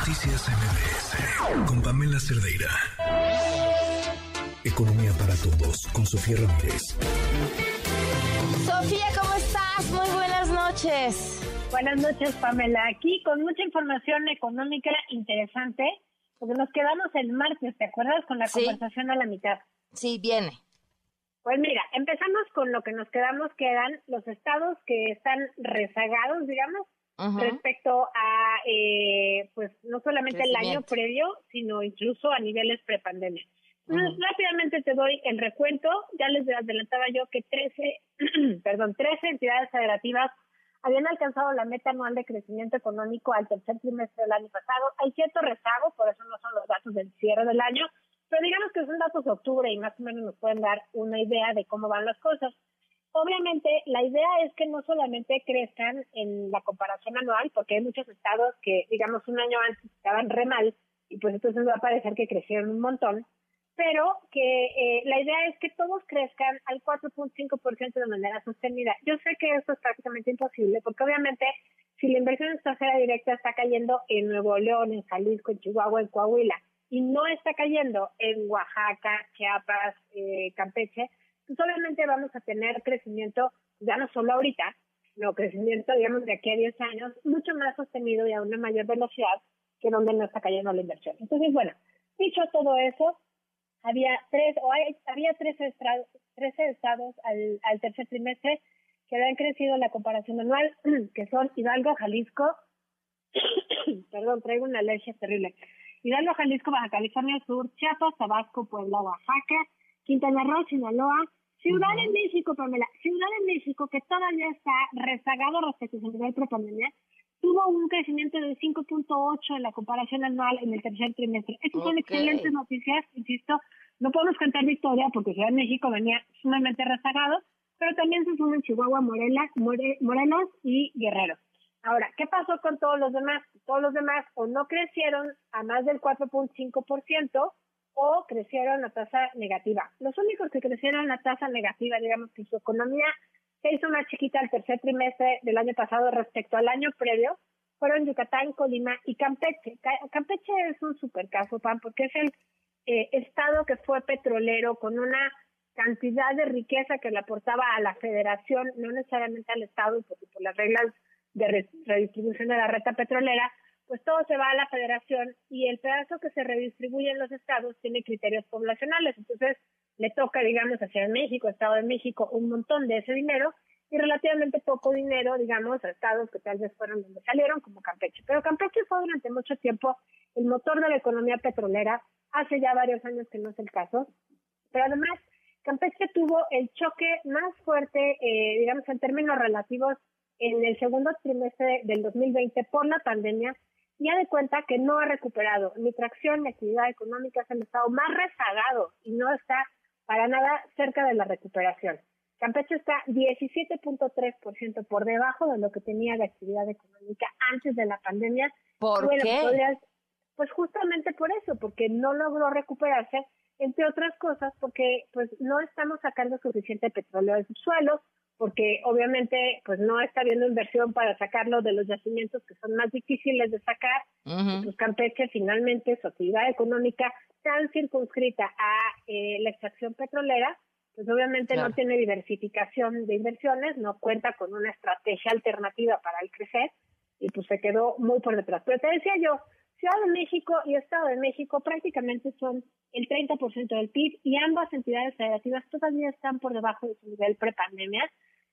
Noticias MBS con Pamela Cerdeira. Economía para todos con Sofía Ramírez. Sofía, ¿cómo estás? Muy buenas noches. Buenas noches, Pamela. Aquí con mucha información económica interesante, porque nos quedamos el martes, ¿te acuerdas? Con la conversación a la mitad. Sí, viene. Pues mira, empezamos con lo que nos quedamos, que eran los estados que están rezagados, digamos, respecto a, eh, pues, no solamente el año previo, sino incluso a niveles prepandemia. Entonces, rápidamente te doy el recuento. Ya les adelantaba yo que 13, perdón, 13 entidades federativas habían alcanzado la meta anual de crecimiento económico al tercer trimestre del año pasado. Hay cierto rezago, por eso no son los datos del cierre del año, pero digamos que son datos de octubre y más o menos nos pueden dar una idea de cómo van las cosas. Obviamente, la idea es que no solamente crezcan en la comparación anual, porque hay muchos estados que, digamos, un año antes estaban re mal, y pues entonces va a parecer que crecieron un montón, pero que eh, la idea es que todos crezcan al 4.5% de manera sostenida. Yo sé que esto es prácticamente imposible, porque obviamente si la inversión extranjera directa está cayendo en Nuevo León, en Jalisco, en Chihuahua, en Coahuila, y no está cayendo en Oaxaca, Chiapas, eh, Campeche, pues obviamente vamos a tener crecimiento, ya no solo ahorita, sino crecimiento, digamos, de aquí a 10 años, mucho más sostenido y a una mayor velocidad que donde no está cayendo la inversión. Entonces, bueno, dicho todo eso, había tres, o hay, había tres, estados, estados al, al tercer trimestre que habían crecido la comparación anual, que son Hidalgo, Jalisco, perdón, traigo una alergia terrible, Hidalgo, Jalisco, Baja California Sur, Chiapas, Tabasco, Puebla, Oaxaca, Quintana Roo, Sinaloa, Ciudad de México, Pamela, Ciudad de México, que todavía está rezagado respecto a su nivel prepandemia, tuvo un crecimiento de 5.8 en la comparación anual en el tercer trimestre. Estas son excelentes noticias, insisto, no podemos cantar victoria porque Ciudad de México venía sumamente rezagado, pero también se suman Chihuahua, Morelos, Morelos y Guerrero. Ahora, ¿qué pasó con todos los demás? Todos los demás o no crecieron a más del 4.5%, o crecieron a tasa negativa. Los únicos que crecieron a tasa negativa, digamos que su economía se hizo más chiquita el tercer trimestre del año pasado respecto al año previo, fueron Yucatán, Colima y Campeche. Campeche es un super caso, Pan, porque es el eh, estado que fue petrolero con una cantidad de riqueza que le aportaba a la federación, no necesariamente al estado, porque por las reglas de redistribución de la reta petrolera, pues todo se va a la federación y el pedazo que se redistribuye en los estados tiene criterios poblacionales. Entonces, le toca, digamos, a Ciudad de México, Estado de México, un montón de ese dinero y relativamente poco dinero, digamos, a estados que tal vez fueron donde salieron, como Campeche. Pero Campeche fue durante mucho tiempo el motor de la economía petrolera. Hace ya varios años que no es el caso. Pero además, Campeche tuvo el choque más fuerte, eh, digamos, en términos relativos en el segundo trimestre del 2020 por la pandemia ya de cuenta que no ha recuperado ni tracción ni actividad económica, se han estado más rezagado y no está para nada cerca de la recuperación. Campeche está 17.3% por debajo de lo que tenía de actividad económica antes de la pandemia. ¿Por qué? pues justamente por eso, porque no logró recuperarse, entre otras cosas, porque pues no estamos sacando suficiente petróleo del subsuelo, porque obviamente pues no está habiendo inversión para sacarlo de los yacimientos que son más difíciles de sacar. Pues Campeche finalmente su actividad económica tan circunscrita a eh, la extracción petrolera, pues obviamente no tiene diversificación de inversiones, no cuenta con una estrategia alternativa para el crecer y pues se quedó muy por detrás. Pero te decía yo, Ciudad de México y Estado de México prácticamente son el 30% del PIB y ambas entidades federativas todavía están por debajo de su nivel prepandemia.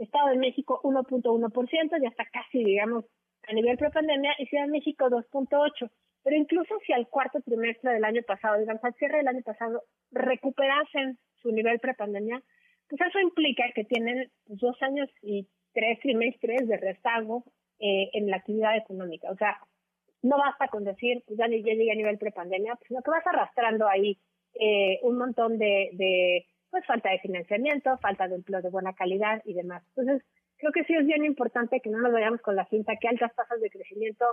Estado de México 1.1%, ya está casi, digamos, a nivel prepandemia, y Ciudad de México 2.8%. Pero incluso si al cuarto trimestre del año pasado, digamos, al cierre del año pasado, recuperasen su nivel prepandemia, pues eso implica que tienen dos años y tres trimestres de rezago eh, en la actividad económica. O sea, no basta con decir, pues ya, llegué a nivel prepandemia, sino que vas arrastrando ahí eh, un montón de pues falta de financiamiento, falta de empleo de buena calidad y demás. Entonces, creo que sí es bien importante que no nos vayamos con la cinta que altas tasas de crecimiento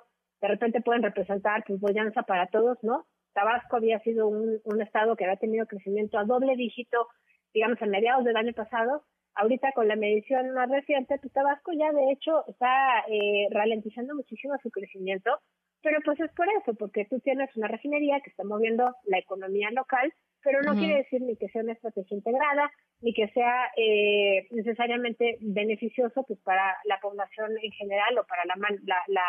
de repente pueden representar pues bollanza para todos, ¿no? Tabasco había sido un, un estado que había tenido crecimiento a doble dígito, digamos, a mediados del año pasado. Ahorita con la medición más reciente, pues Tabasco ya de hecho está eh, ralentizando muchísimo su crecimiento pero pues es por eso, porque tú tienes una refinería que está moviendo la economía local, pero no quiere decir ni que sea una estrategia integrada, ni que sea eh, necesariamente beneficioso pues para la población en general o para la, la, la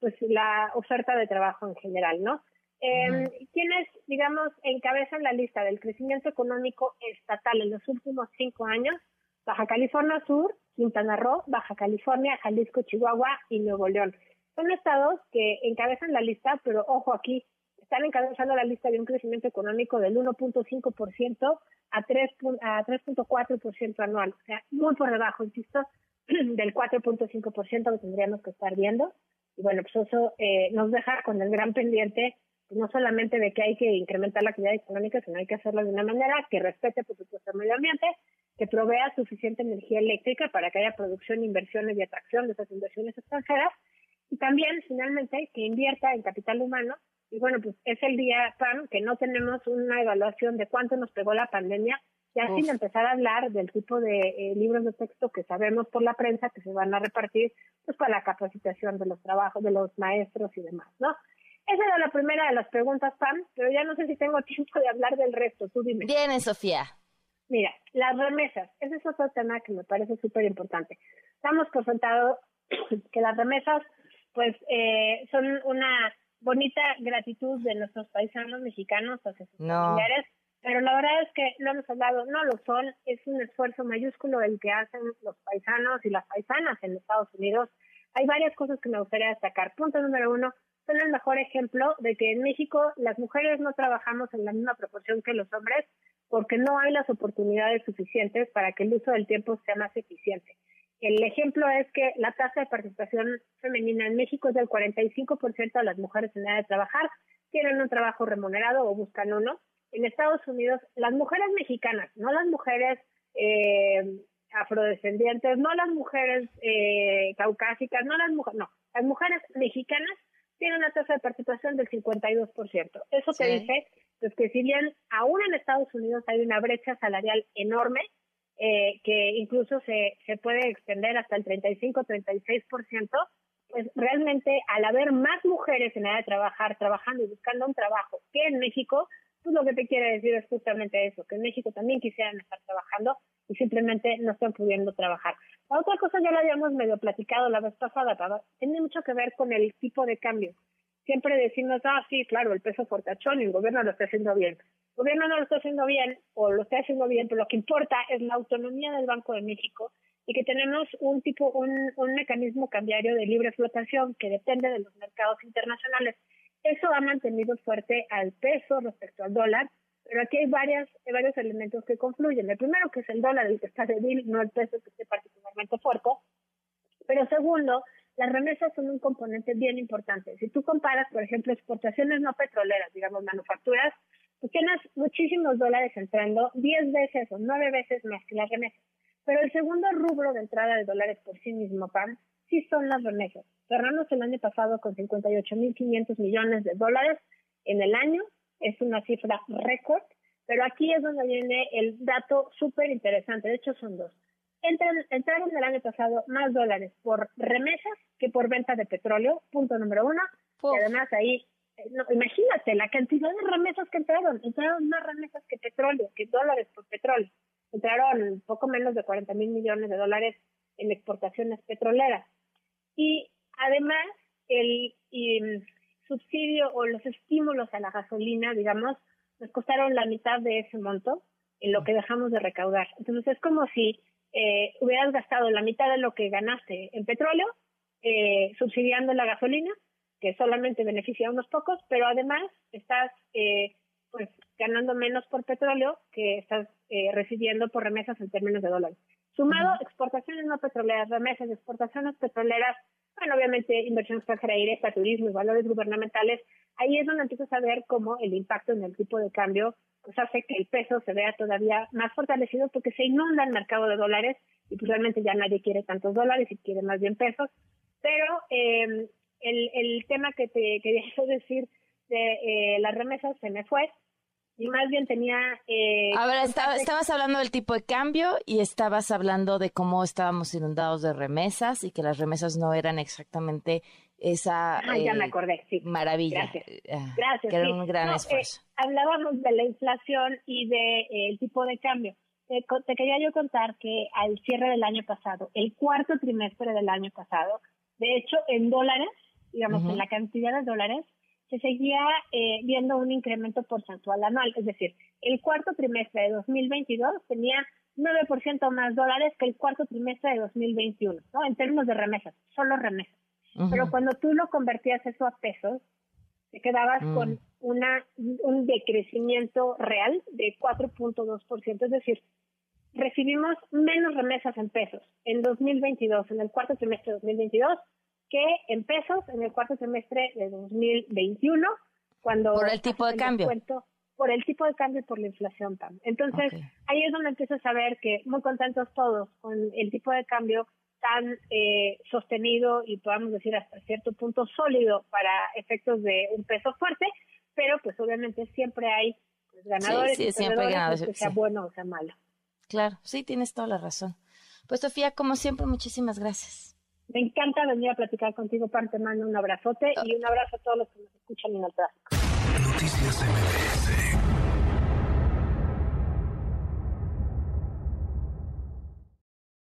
pues la oferta de trabajo en general, ¿no? Eh, ¿Quiénes, digamos, encabezan la lista del crecimiento económico estatal en los últimos cinco años? Baja California Sur, Quintana Roo, Baja California, Jalisco, Chihuahua y Nuevo León. Son estados que encabezan la lista, pero ojo aquí, están encabezando la lista de un crecimiento económico del 1.5% a 3.4% anual, o sea, muy por debajo, insisto, del 4.5% que tendríamos que estar viendo. Y bueno, pues eso eh, nos deja con el gran pendiente no solamente de que hay que incrementar la actividad económica, sino hay que hacerlo de una manera que respete, por supuesto, el medio ambiente, que provea suficiente energía eléctrica para que haya producción, inversiones y atracción de esas inversiones extranjeras, y también, finalmente, que invierta en capital humano. Y bueno, pues es el día, PAN, que no tenemos una evaluación de cuánto nos pegó la pandemia, ya sin empezar a hablar del tipo de eh, libros de texto que sabemos por la prensa que se van a repartir pues para la capacitación de los trabajos de los maestros y demás, ¿no? Esa era la primera de las preguntas, Pam, pero ya no sé si tengo tiempo de hablar del resto. Tú dime. Viene, Sofía. Mira, las remesas. Ese es otro tema que me parece súper importante. Estamos por sentado que las remesas, pues, eh, son una bonita gratitud de nuestros paisanos mexicanos hacia sus familiares, pero la verdad es que no hemos hablado, no lo son, es un esfuerzo mayúsculo el que hacen los paisanos y las paisanas en Estados Unidos. Hay varias cosas que me gustaría destacar. Punto número uno, son el mejor ejemplo de que en México las mujeres no trabajamos en la misma proporción que los hombres porque no hay las oportunidades suficientes para que el uso del tiempo sea más eficiente. El ejemplo es que la tasa de participación femenina en México es del 45% de las mujeres en edad de trabajar, tienen un trabajo remunerado o buscan uno. En Estados Unidos, las mujeres mexicanas, no las mujeres eh, afrodescendientes, no las mujeres eh, caucásicas, no las mujeres, no, las mujeres mexicanas tiene una tasa de participación del 52%. Eso te dice pues, que si bien aún en Estados Unidos hay una brecha salarial enorme, eh, que incluso se, se puede extender hasta el 35-36%, pues realmente al haber más mujeres en edad de trabajar, trabajando y buscando un trabajo que en México, pues lo que te quiere decir es justamente eso, que en México también quisieran estar trabajando y simplemente no están pudiendo trabajar. La otra cosa ya la habíamos medio platicado la vez pasada, tiene mucho que ver con el tipo de cambio. Siempre decimos, ah, sí, claro, el peso fortachón y el gobierno lo está haciendo bien. El gobierno no lo está haciendo bien o lo está haciendo bien, pero lo que importa es la autonomía del Banco de México y que tenemos un tipo, un, un mecanismo cambiario de libre flotación que depende de los mercados internacionales. Eso ha mantenido fuerte al peso respecto al dólar pero aquí hay varias, varios elementos que confluyen. El primero, que es el dólar, el que está débil, no el peso que esté particularmente fuerte. Pero segundo, las remesas son un componente bien importante. Si tú comparas, por ejemplo, exportaciones no petroleras, digamos, manufacturas, pues tienes muchísimos dólares entrando, 10 veces o 9 veces más que las remesas. Pero el segundo rubro de entrada de dólares por sí mismo, PAN, sí son las remesas. Cerramos el año pasado con 58.500 millones de dólares en el año es una cifra récord, pero aquí es donde viene el dato súper interesante, de hecho son dos. Entran, entraron el año pasado más dólares por remesas que por venta de petróleo, punto número uno, y además ahí, eh, no, imagínate la cantidad de remesas que entraron, entraron más remesas que petróleo, que dólares por petróleo, entraron poco menos de 40 mil millones de dólares en exportaciones petroleras. Y además, el, y, subsidio o los estímulos a la gasolina, digamos, nos costaron la mitad de ese monto en lo que dejamos de recaudar. Entonces es como si eh, hubieras gastado la mitad de lo que ganaste en petróleo eh, subsidiando la gasolina, que solamente beneficia a unos pocos, pero además estás eh, pues ganando menos por petróleo que estás eh, recibiendo por remesas en términos de dólares. Sumado, exportaciones no petroleras, remesas, exportaciones petroleras, bueno, obviamente inversión extranjera directa, turismo y valores gubernamentales, ahí es donde empiezas a ver cómo el impacto en el tipo de cambio pues hace que el peso se vea todavía más fortalecido porque se inunda el mercado de dólares y pues realmente ya nadie quiere tantos dólares y quiere más bien pesos. Pero eh, el, el tema que te quería decir de eh, las remesas se me fue, y más bien tenía... Eh, a ver, estabas hablando del tipo de cambio y estabas hablando de cómo estábamos inundados de remesas y que las remesas no eran exactamente esa ah, ya me acordé, sí. maravilla. Gracias. Ah, Gracias. Que era un gran esfuerzo. hablábamos de la inflación y de el tipo de cambio. te quería yo contar que al cierre del año pasado, el cuarto trimestre del año pasado, de hecho, en dólares, digamos, en la cantidad de dólares, se seguía eh, viendo un incremento porcentual anual. Es decir, el cuarto trimestre de 2022 tenía 9% más dólares que el cuarto trimestre de 2021, ¿no? En términos de remesas, solo remesas. Pero cuando tú lo convertías eso a pesos, te quedabas mm. con una un decrecimiento real de 4.2%, es decir, recibimos menos remesas en pesos en 2022, en el cuarto trimestre de 2022, que en pesos en el cuarto trimestre de 2021, cuando... Por el tipo de cambio. por el tipo de cambio y por la inflación también. Entonces, ahí es donde empiezas a ver que muy contentos todos con el tipo de cambio tan eh, sostenido y podamos decir hasta cierto punto sólido para efectos de un peso fuerte, pero pues obviamente siempre hay pues, ganadores sí, siempre ganadores, pues, sea bueno o sea malo. Claro, sí, tienes toda la razón. Pues Sofía, como siempre, muchísimas gracias. Me encanta venir a platicar contigo, Pan. Te mando un abrazote y un abrazo a todos los que nos escuchan en el tráfico. Noticias